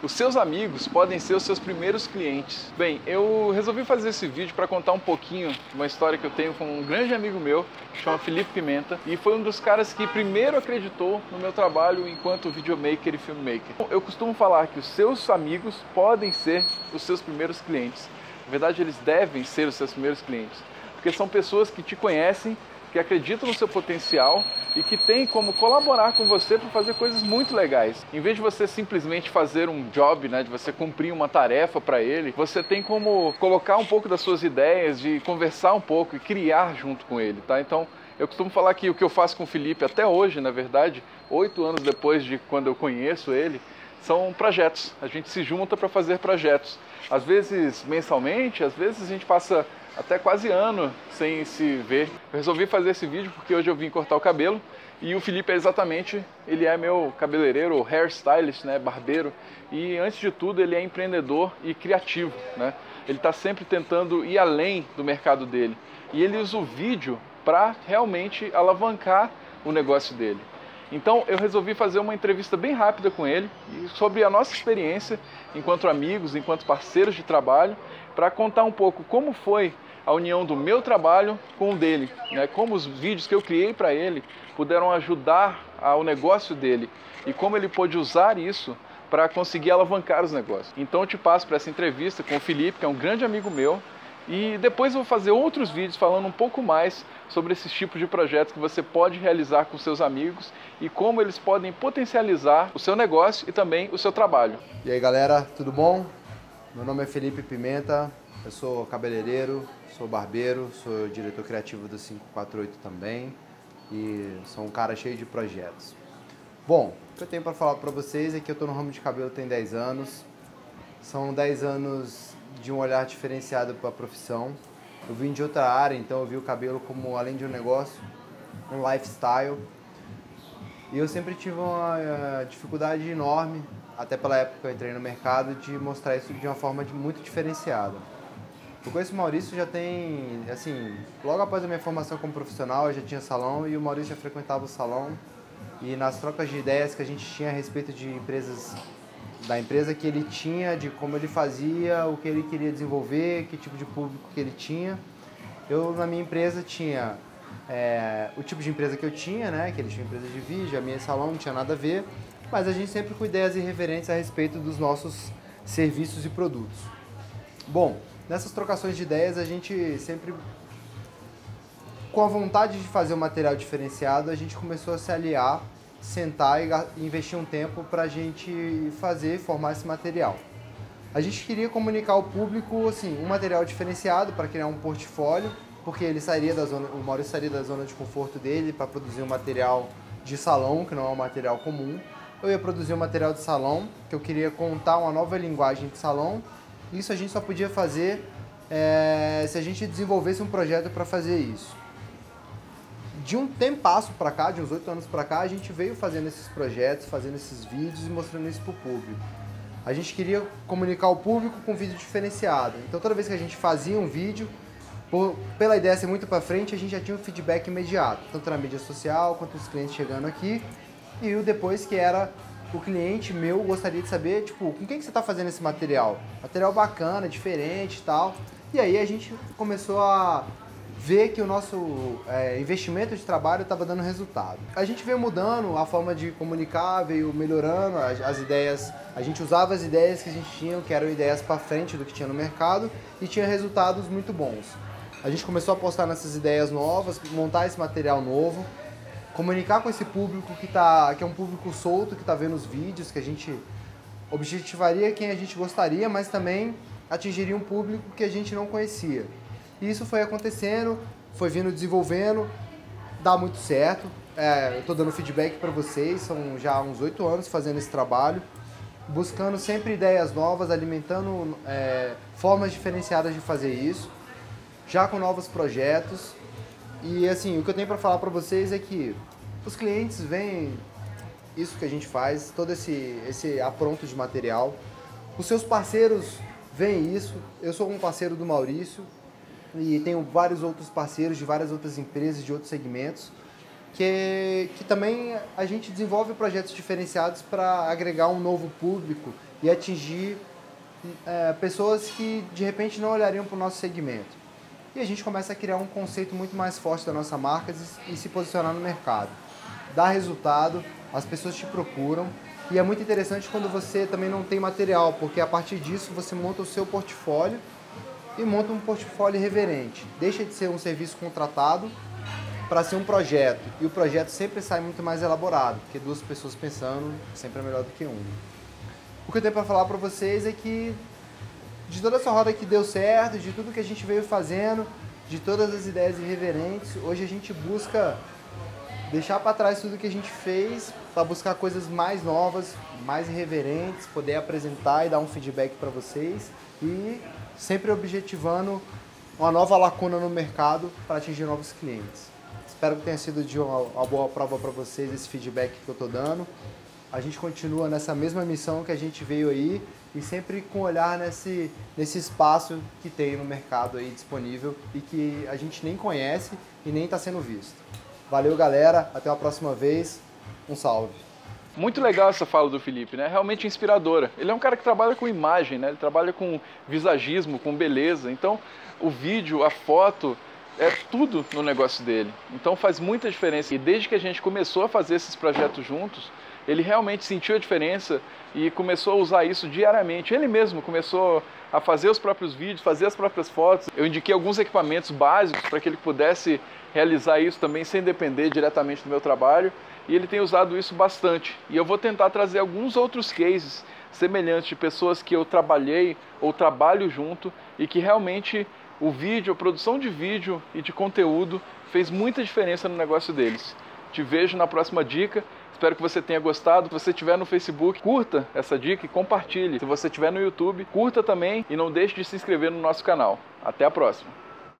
Os seus amigos podem ser os seus primeiros clientes. Bem, eu resolvi fazer esse vídeo para contar um pouquinho de uma história que eu tenho com um grande amigo meu, que chama Felipe Pimenta, e foi um dos caras que primeiro acreditou no meu trabalho enquanto videomaker e filmmaker. Eu costumo falar que os seus amigos podem ser os seus primeiros clientes. Na verdade, eles devem ser os seus primeiros clientes, porque são pessoas que te conhecem que acreditam no seu potencial e que tem como colaborar com você para fazer coisas muito legais. Em vez de você simplesmente fazer um job, né, de você cumprir uma tarefa para ele, você tem como colocar um pouco das suas ideias, de conversar um pouco e criar junto com ele, tá? Então, eu costumo falar que o que eu faço com o Felipe até hoje, na verdade, oito anos depois de quando eu conheço ele, são projetos. A gente se junta para fazer projetos. Às vezes mensalmente, às vezes a gente passa até quase ano sem se ver. Eu resolvi fazer esse vídeo porque hoje eu vim cortar o cabelo e o Felipe é exatamente, ele é meu cabeleireiro, hairstylist, né, barbeiro, e antes de tudo ele é empreendedor e criativo, né? Ele está sempre tentando ir além do mercado dele e ele usa o vídeo para realmente alavancar o negócio dele. Então eu resolvi fazer uma entrevista bem rápida com ele sobre a nossa experiência enquanto amigos, enquanto parceiros de trabalho, para contar um pouco como foi a união do meu trabalho com o dele, né? como os vídeos que eu criei para ele puderam ajudar ao negócio dele e como ele pôde usar isso para conseguir alavancar os negócios. Então eu te passo para essa entrevista com o Felipe, que é um grande amigo meu, e depois eu vou fazer outros vídeos falando um pouco mais sobre esses tipos de projetos que você pode realizar com seus amigos e como eles podem potencializar o seu negócio e também o seu trabalho. E aí galera, tudo bom? Meu nome é Felipe Pimenta, eu sou cabeleireiro, sou barbeiro, sou diretor criativo do 548 também e sou um cara cheio de projetos. Bom, o que eu tenho para falar para vocês é que eu estou no ramo de cabelo tem 10 anos. São 10 anos de um olhar diferenciado para a profissão. Eu vim de outra área, então eu vi o cabelo como, além de um negócio, um lifestyle. E eu sempre tive uma uh, dificuldade enorme, até pela época que eu entrei no mercado, de mostrar isso de uma forma de, muito diferenciada. Eu conheço o Maurício já tem, assim, logo após a minha formação como profissional, eu já tinha salão e o Maurício já frequentava o salão. E nas trocas de ideias que a gente tinha a respeito de empresas, da empresa que ele tinha, de como ele fazia, o que ele queria desenvolver, que tipo de público que ele tinha. Eu, na minha empresa, tinha é, o tipo de empresa que eu tinha, né? Que ele tinha empresa de vídeo, a minha salão não tinha nada a ver, mas a gente sempre com ideias irreverentes a respeito dos nossos serviços e produtos. Bom, nessas trocações de ideias a gente sempre com a vontade de fazer um material diferenciado, a gente começou a se aliar, sentar e investir um tempo para a gente fazer, formar esse material. A gente queria comunicar ao público assim, um material diferenciado para criar um portfólio, porque ele sairia da zona, o Maurício sairia da zona de conforto dele para produzir um material de salão, que não é um material comum. Eu ia produzir um material de salão, que eu queria contar uma nova linguagem de salão isso a gente só podia fazer é, se a gente desenvolvesse um projeto para fazer isso. De um tempasso para cá, de uns oito anos para cá, a gente veio fazendo esses projetos, fazendo esses vídeos e mostrando isso para o público. A gente queria comunicar ao público com um vídeo diferenciado. Então toda vez que a gente fazia um vídeo, por, pela ideia ser muito para frente, a gente já tinha um feedback imediato, tanto na mídia social quanto os clientes chegando aqui. E o depois que era o cliente meu gostaria de saber, tipo, com quem que você está fazendo esse material? Material bacana, diferente e tal. E aí a gente começou a ver que o nosso é, investimento de trabalho estava dando resultado. A gente veio mudando a forma de comunicar, veio melhorando as, as, ideias. A gente usava as ideias que a gente tinha, que eram ideias para frente do que tinha no mercado e tinha resultados muito bons. A gente começou a apostar nessas ideias novas, montar esse material novo comunicar com esse público que, tá, que é um público solto, que está vendo os vídeos, que a gente objetivaria quem a gente gostaria, mas também atingiria um público que a gente não conhecia. E isso foi acontecendo, foi vindo desenvolvendo, dá muito certo. É, eu estou dando feedback para vocês, são já uns oito anos fazendo esse trabalho, buscando sempre ideias novas, alimentando é, formas diferenciadas de fazer isso, já com novos projetos. E assim, o que eu tenho para falar para vocês é que os clientes veem isso que a gente faz, todo esse, esse apronto de material. Os seus parceiros veem isso. Eu sou um parceiro do Maurício e tenho vários outros parceiros de várias outras empresas, de outros segmentos, que, que também a gente desenvolve projetos diferenciados para agregar um novo público e atingir é, pessoas que de repente não olhariam para o nosso segmento. E a gente começa a criar um conceito muito mais forte da nossa marca e se posicionar no mercado. Dá resultado, as pessoas te procuram e é muito interessante quando você também não tem material, porque a partir disso você monta o seu portfólio e monta um portfólio reverente. Deixa de ser um serviço contratado para ser um projeto. E o projeto sempre sai muito mais elaborado, porque duas pessoas pensando sempre é melhor do que uma. O que eu tenho para falar para vocês é que de toda essa roda que deu certo, de tudo que a gente veio fazendo, de todas as ideias irreverentes, hoje a gente busca deixar para trás tudo que a gente fez para buscar coisas mais novas, mais irreverentes, poder apresentar e dar um feedback para vocês e sempre objetivando uma nova lacuna no mercado para atingir novos clientes. Espero que tenha sido de uma, uma boa prova para vocês esse feedback que eu estou dando. A gente continua nessa mesma missão que a gente veio aí e sempre com olhar nesse, nesse espaço que tem no mercado aí disponível e que a gente nem conhece e nem está sendo visto. Valeu, galera. Até a próxima vez. Um salve. Muito legal essa fala do Felipe, né? Realmente inspiradora. Ele é um cara que trabalha com imagem, né? Ele trabalha com visagismo, com beleza. Então, o vídeo, a foto, é tudo no negócio dele. Então faz muita diferença. E desde que a gente começou a fazer esses projetos juntos, ele realmente sentiu a diferença e começou a usar isso diariamente. Ele mesmo começou a fazer os próprios vídeos, fazer as próprias fotos. Eu indiquei alguns equipamentos básicos para que ele pudesse realizar isso também sem depender diretamente do meu trabalho. E ele tem usado isso bastante. E eu vou tentar trazer alguns outros cases semelhantes de pessoas que eu trabalhei ou trabalho junto e que realmente o vídeo, a produção de vídeo e de conteúdo fez muita diferença no negócio deles. Te vejo na próxima dica. Espero que você tenha gostado. Se você estiver no Facebook, curta essa dica e compartilhe. Se você estiver no YouTube, curta também e não deixe de se inscrever no nosso canal. Até a próxima!